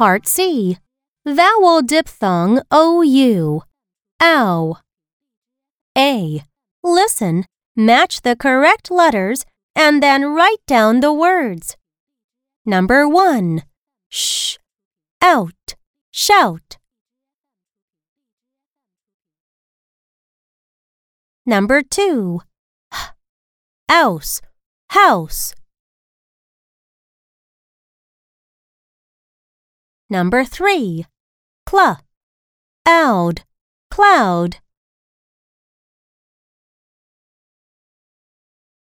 Part C. Vowel diphthong OU. Ow. A. Listen, match the correct letters, and then write down the words. Number 1. Sh. Out. Shout. Number 2. H. Ouse. House. Number 3. Cl. Oud. Cloud.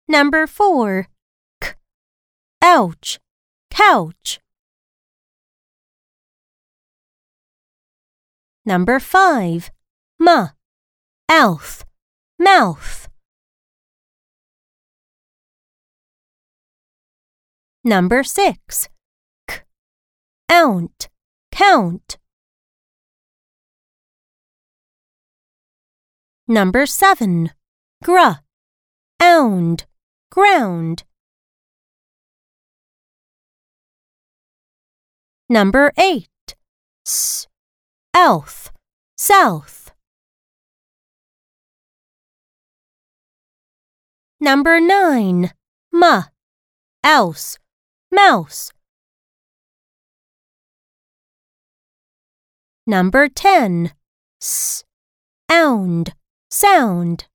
Number 4. K. Ouch. Couch. Number 5. M. elf, Mouth. Number 6. K. Ount. Count. Number 7. Gr. Ound. Ground. Number 8. S. Elf. South. Number 9. M. Ouse. Mouse. Number 10. S. Ound. Sound.